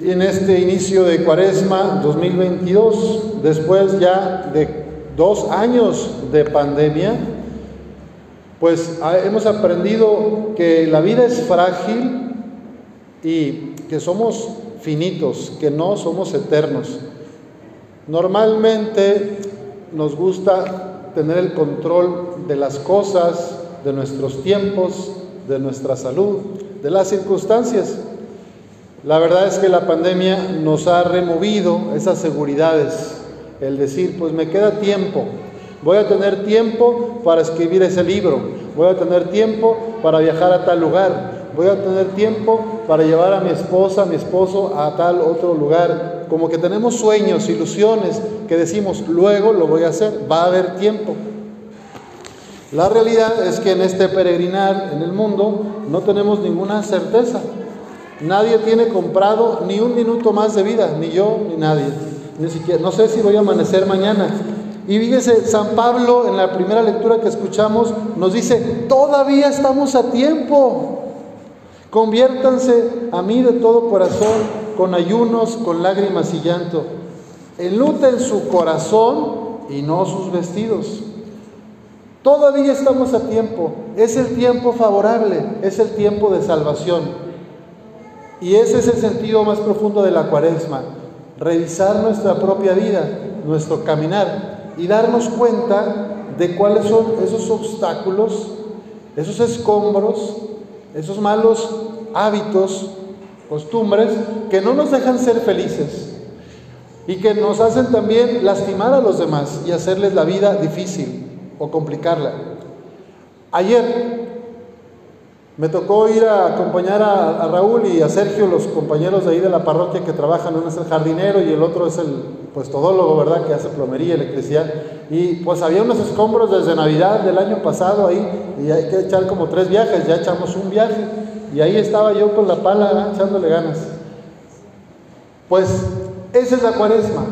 en este inicio de Cuaresma 2022, después ya de dos años de pandemia, pues hemos aprendido que la vida es frágil y que somos finitos, que no somos eternos. Normalmente nos gusta tener el control de las cosas, de nuestros tiempos, de nuestra salud, de las circunstancias. La verdad es que la pandemia nos ha removido esas seguridades, el decir, pues me queda tiempo, voy a tener tiempo para escribir ese libro, voy a tener tiempo para viajar a tal lugar, voy a tener tiempo para llevar a mi esposa, a mi esposo a tal otro lugar. Como que tenemos sueños, ilusiones, que decimos, luego lo voy a hacer, va a haber tiempo. La realidad es que en este peregrinar en el mundo no tenemos ninguna certeza. Nadie tiene comprado ni un minuto más de vida, ni yo ni nadie. Ni siquiera, no sé si voy a amanecer mañana. Y fíjese, San Pablo en la primera lectura que escuchamos nos dice, todavía estamos a tiempo. Conviértanse a mí de todo corazón, con ayunos, con lágrimas y llanto. Enluten su corazón y no sus vestidos. Todavía estamos a tiempo. Es el tiempo favorable, es el tiempo de salvación. Y ese es el sentido más profundo de la cuaresma. Revisar nuestra propia vida, nuestro caminar y darnos cuenta de cuáles son esos obstáculos, esos escombros, esos malos hábitos, costumbres que no nos dejan ser felices y que nos hacen también lastimar a los demás y hacerles la vida difícil o complicarla. Ayer me tocó ir a acompañar a, Raúl y a Sergio, los compañeros de ahí de la parroquia que trabajan, uno es el jardinero y el otro es el pues todólogo, ¿verdad? Que hace plomería, electricidad. Y pues había unos escombros desde Navidad del año pasado ahí y hay que echar como tres viajes, ya echamos un viaje y ahí estaba yo con la pala echándole ganas. Pues esa es la cuaresma.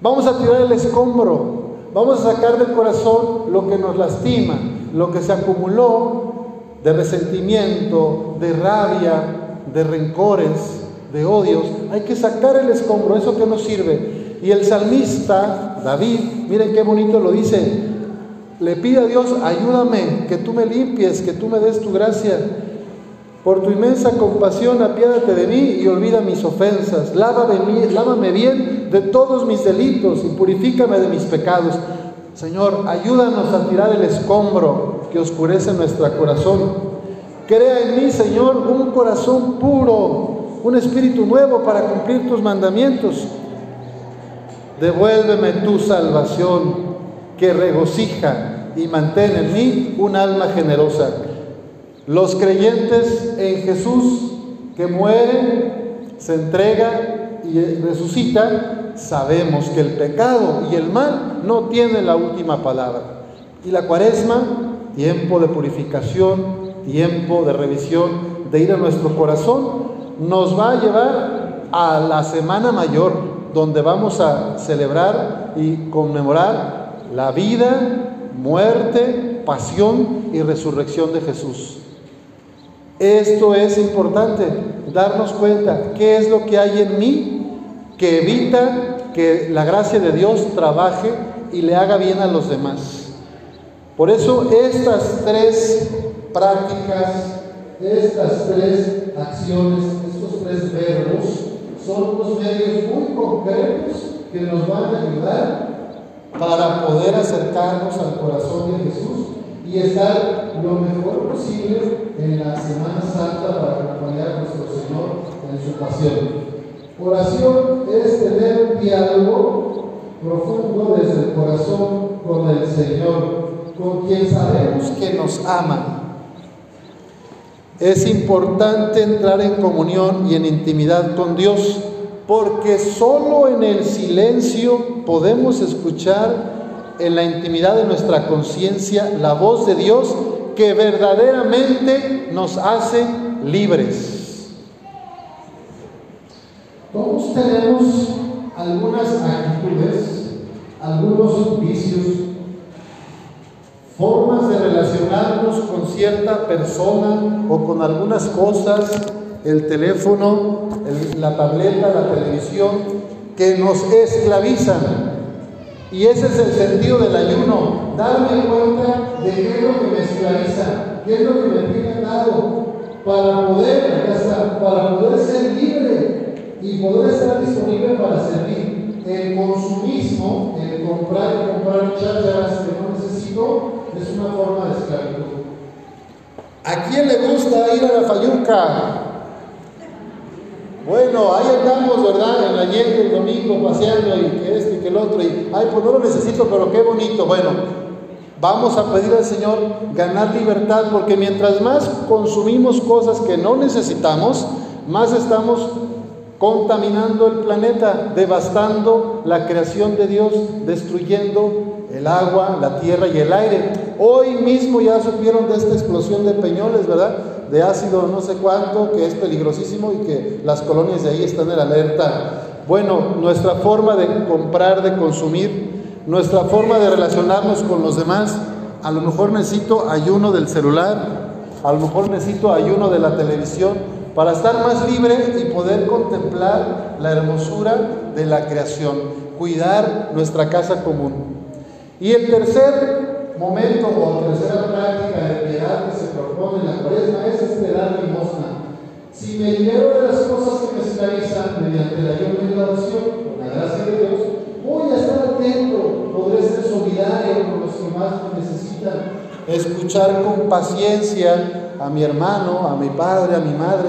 Vamos a tirar el escombro, Vamos a sacar del corazón lo que nos lastima, lo que se acumuló de resentimiento, de rabia, de rencores, de odios. Hay que sacar el escombro, eso que nos sirve. Y el salmista, David, miren qué bonito lo dice, le pide a Dios, ayúdame, que tú me limpies, que tú me des tu gracia. Por tu inmensa compasión, apiádate de mí y olvida mis ofensas. Lávame, lávame bien de todos mis delitos y purifícame de mis pecados. Señor, ayúdanos a tirar el escombro que oscurece nuestro corazón. Crea en mí, Señor, un corazón puro, un espíritu nuevo para cumplir tus mandamientos. Devuélveme tu salvación que regocija y mantén en mí un alma generosa. Los creyentes en Jesús que mueren, se entrega y resucita, sabemos que el pecado y el mal no tienen la última palabra. Y la cuaresma, tiempo de purificación, tiempo de revisión, de ir a nuestro corazón, nos va a llevar a la Semana Mayor, donde vamos a celebrar y conmemorar la vida, muerte, pasión y resurrección de Jesús. Esto es importante, darnos cuenta qué es lo que hay en mí que evita que la gracia de Dios trabaje y le haga bien a los demás. Por eso estas tres prácticas, estas tres acciones, estos tres verbos, son unos medios muy concretos que nos van a ayudar para poder acercarnos al corazón de Jesús y estar lo mejor posible en la Semana Santa para acompañar a nuestro Señor en su pasión. Oración es tener un diálogo profundo desde el corazón con el Señor, con quien sabemos que nos ama. Es importante entrar en comunión y en intimidad con Dios, porque solo en el silencio podemos escuchar en la intimidad de nuestra conciencia la voz de Dios que verdaderamente nos hace libres. Todos tenemos algunas actitudes, algunos vicios, formas de relacionarnos con cierta persona o con algunas cosas el teléfono, la tableta, la televisión, que nos esclavizan. Y ese es el sentido del ayuno, darme cuenta de qué es lo que me esclaviza, qué es lo que me tiene dado, para poder, para poder ser libre y poder estar disponible para servir. El consumismo, el comprar y comprar chachas que no necesito, es una forma de esclavitud. ¿A quién le gusta ir a la fayuca? Bueno, ahí andamos, ¿verdad? En la nieve el domingo paseando y que este y que el otro. Y, ay, pues no lo necesito, pero qué bonito. Bueno, vamos a pedir al Señor ganar libertad porque mientras más consumimos cosas que no necesitamos, más estamos contaminando el planeta, devastando la creación de Dios, destruyendo el agua, la tierra y el aire. Hoy mismo ya supieron de esta explosión de peñoles, ¿verdad? De ácido no sé cuánto, que es peligrosísimo y que las colonias de ahí están en alerta. Bueno, nuestra forma de comprar, de consumir, nuestra forma de relacionarnos con los demás, a lo mejor necesito ayuno del celular, a lo mejor necesito ayuno de la televisión para estar más libre y poder contemplar la hermosura de la creación, cuidar nuestra casa común. Y el tercer momento o tercera práctica de piedad que se propone en la cuaresma es este dar limosna. Si me libero de las cosas que me esclavizan mediante la ayuda y la oración, con la gracia de Dios, voy a estar atento, podré ser solidario con los que más necesitan, escuchar con paciencia a mi hermano, a mi padre, a mi madre,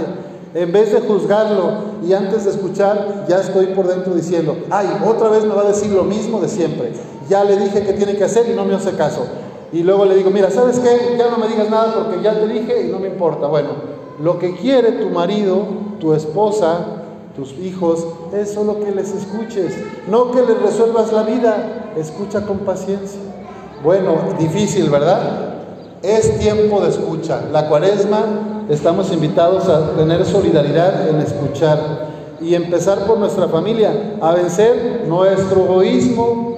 en vez de juzgarlo y antes de escuchar, ya estoy por dentro diciendo, ay, otra vez me va a decir lo mismo de siempre ya le dije que tiene que hacer y no me hace caso. Y luego le digo, mira, ¿sabes qué? Ya no me digas nada porque ya te dije y no me importa. Bueno, lo que quiere tu marido, tu esposa, tus hijos, es solo que les escuches, no que les resuelvas la vida. Escucha con paciencia. Bueno, difícil, ¿verdad? Es tiempo de escucha. La cuaresma estamos invitados a tener solidaridad en escuchar y empezar por nuestra familia, a vencer nuestro egoísmo,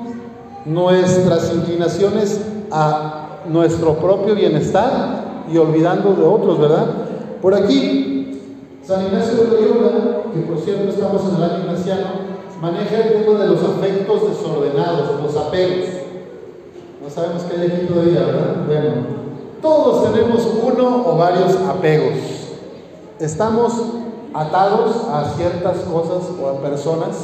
nuestras inclinaciones a nuestro propio bienestar y olvidando de otros, ¿verdad? Por aquí, San Ignacio de Loyola, que por cierto estamos en el año ignaciano, maneja el tema de los afectos desordenados, los apegos. No sabemos qué hay aquí todavía, ¿verdad? Bueno, todos tenemos uno o varios apegos. Estamos atados a ciertas cosas o a personas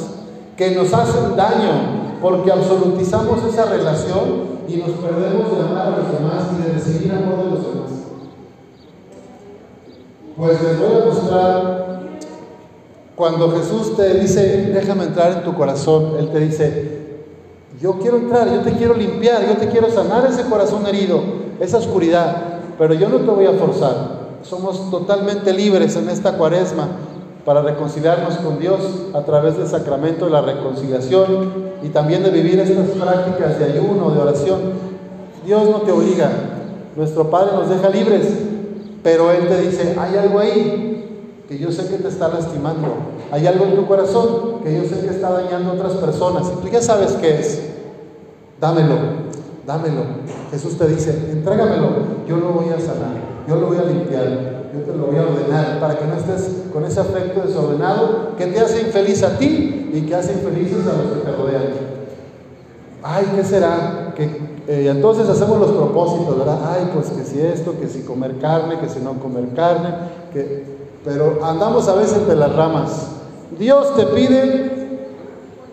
que nos hacen daño porque absolutizamos esa relación y nos perdemos de amar a los demás y de recibir amor de los demás. Pues les voy a mostrar cuando Jesús te dice, déjame entrar en tu corazón, Él te dice, yo quiero entrar, yo te quiero limpiar, yo te quiero sanar ese corazón herido, esa oscuridad, pero yo no te voy a forzar. Somos totalmente libres en esta cuaresma para reconciliarnos con Dios a través del sacramento de la reconciliación y también de vivir estas prácticas de ayuno, de oración. Dios no te obliga, nuestro Padre nos deja libres, pero Él te dice, hay algo ahí que yo sé que te está lastimando, hay algo en tu corazón que yo sé que está dañando a otras personas y tú ya sabes qué es, dámelo, dámelo. Jesús te dice, entrégamelo, yo lo voy a sanar, yo lo voy a limpiar, yo te lo voy a ordenar para que no estés con ese afecto desordenado que te hace infeliz a ti y que hace infelices a los que te rodean. Ay, ¿qué será? Que eh, entonces hacemos los propósitos, ¿verdad? Ay, pues que si esto, que si comer carne, que si no comer carne, que... pero andamos a veces de las ramas. Dios te pide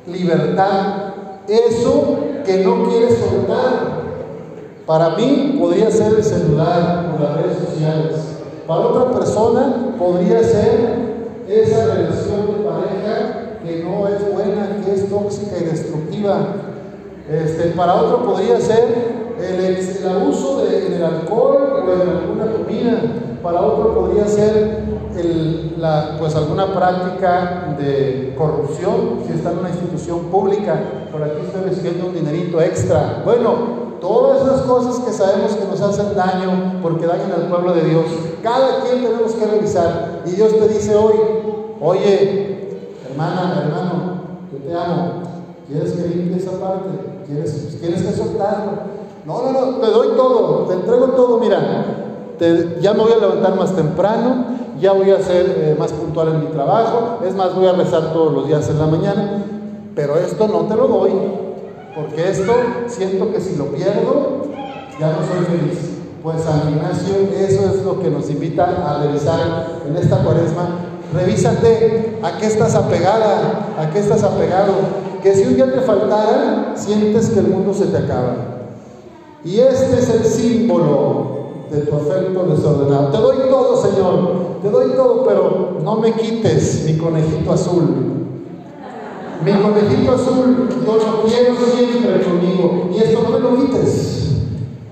libertad, eso que no quieres soltar. Para mí podría ser el celular o las redes sociales. Para otra persona podría ser esa relación de pareja que no es buena, que es tóxica y destructiva. Este, para otro podría ser el, abuso del alcohol o de alguna comida. Para otro podría ser la, pues alguna práctica de corrupción, si está en una institución pública. Por aquí estoy recibiendo un dinerito extra. Bueno, todas esas cosas que sabemos que nos hacen daño porque dañan al pueblo de Dios. Cada quien tenemos que revisar. Y Dios te dice hoy, oye, hermana, hermano, yo te amo. ¿Quieres que limpie esa parte? ¿Quieres, ¿Quieres que soltarlo? No, no, no, te doy todo, te entrego todo, mira. ya me voy a levantar más temprano, ya voy a ser eh, más puntual en mi trabajo, es más, voy a rezar todos los días en la mañana, pero esto no te lo doy, porque esto siento que si lo pierdo, ya no soy feliz. Pues San Ignacio, eso es lo que nos invita a revisar en esta cuaresma. Revísate a qué estás apegada, a qué estás apegado. Que si un día te faltara, sientes que el mundo se te acaba. Y este es el símbolo de tu afecto desordenado. Te doy todo, Señor, te doy todo, pero no me quites mi conejito azul. Mi conejito azul, yo lo quiero siempre conmigo. Y esto no me lo quites.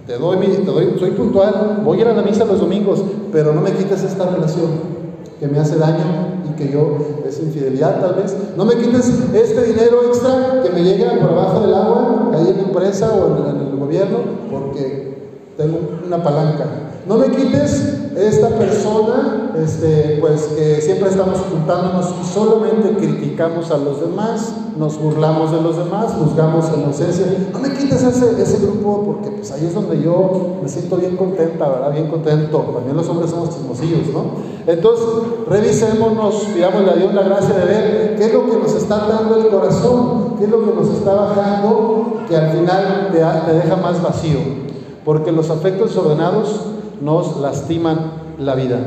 Te doy, mi, te doy, soy puntual, voy a ir a la misa los domingos, pero no me quites esta relación que me hace daño y que yo es infidelidad tal vez. No me quites este dinero extra que me llega por abajo del agua, ahí en la empresa o en el gobierno, porque tengo una palanca. No me quites esta persona, este, pues que siempre estamos juntándonos y solamente criticamos a los demás, nos burlamos de los demás, juzgamos inocencia. No me quites ese, ese grupo porque pues ahí es donde yo me siento bien contenta, ¿verdad? Bien contento. También los hombres somos chismosillos, ¿no? Entonces, revisémonos, pidámosle a Dios la gracia de ver qué es lo que nos está dando el corazón, qué es lo que nos está bajando, que al final te deja más vacío porque los afectos desordenados nos lastiman la vida.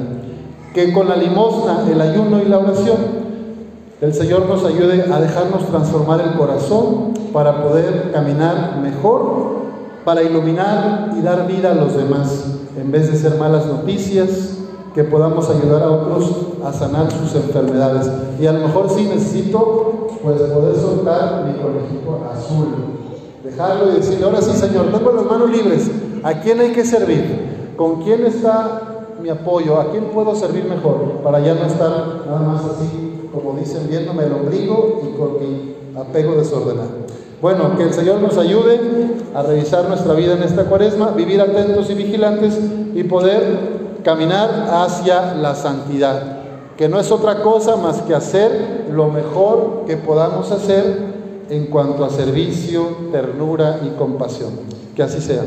Que con la limosna, el ayuno y la oración, el Señor nos ayude a dejarnos transformar el corazón para poder caminar mejor, para iluminar y dar vida a los demás, en vez de ser malas noticias, que podamos ayudar a otros a sanar sus enfermedades. Y a lo mejor sí necesito pues poder soltar mi conejito azul, dejarlo y decirle, ahora sí Señor, tengo las manos libres, ¿A quién hay que servir? ¿Con quién está mi apoyo? ¿A quién puedo servir mejor? Para ya no estar nada más así, como dicen, viéndome el ombligo y con mi apego desordenado. Bueno, que el Señor nos ayude a revisar nuestra vida en esta cuaresma, vivir atentos y vigilantes y poder caminar hacia la santidad, que no es otra cosa más que hacer lo mejor que podamos hacer en cuanto a servicio, ternura y compasión. Que así sea.